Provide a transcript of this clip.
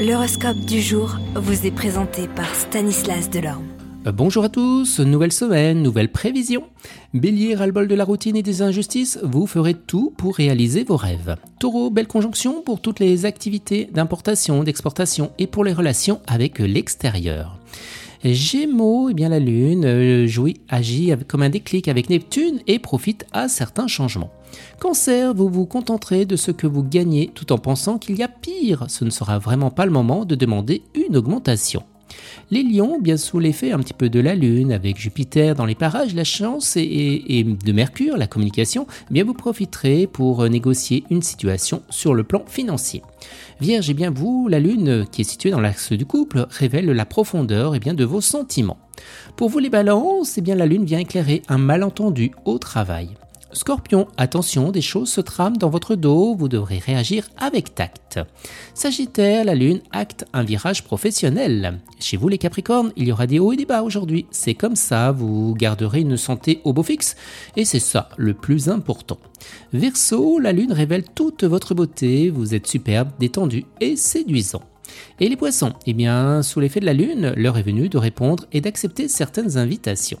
L'horoscope du jour vous est présenté par Stanislas Delorme. Euh, bonjour à tous, nouvelle semaine, nouvelle prévision. Bélier, ras-le-bol de la routine et des injustices, vous ferez tout pour réaliser vos rêves. Taureau, belle conjonction pour toutes les activités d'importation, d'exportation et pour les relations avec l'extérieur. Gémeaux, eh bien la Lune euh, jouit, agit comme un déclic avec Neptune et profite à certains changements. Cancer, vous vous contenterez de ce que vous gagnez tout en pensant qu'il y a pire. Ce ne sera vraiment pas le moment de demander une augmentation. Les lions, bien sous l'effet un petit peu de la Lune, avec Jupiter dans les parages, la chance et, de Mercure, la communication, eh bien vous profiterez pour négocier une situation sur le plan financier. Vierge, et eh bien vous, la Lune, qui est située dans l'axe du couple, révèle la profondeur eh bien, de vos sentiments. Pour vous les balances, et bien la Lune vient éclairer un malentendu au travail. Scorpion, attention, des choses se trament dans votre dos, vous devrez réagir avec tact. Sagittaire, la Lune acte un virage professionnel. Chez vous les Capricornes, il y aura des hauts et des bas aujourd'hui. C'est comme ça, vous garderez une santé au beau fixe, et c'est ça le plus important. Verseau, la Lune révèle toute votre beauté, vous êtes superbe, détendu et séduisant. Et les poissons Eh bien, sous l'effet de la lune, l'heure est venue de répondre et d'accepter certaines invitations.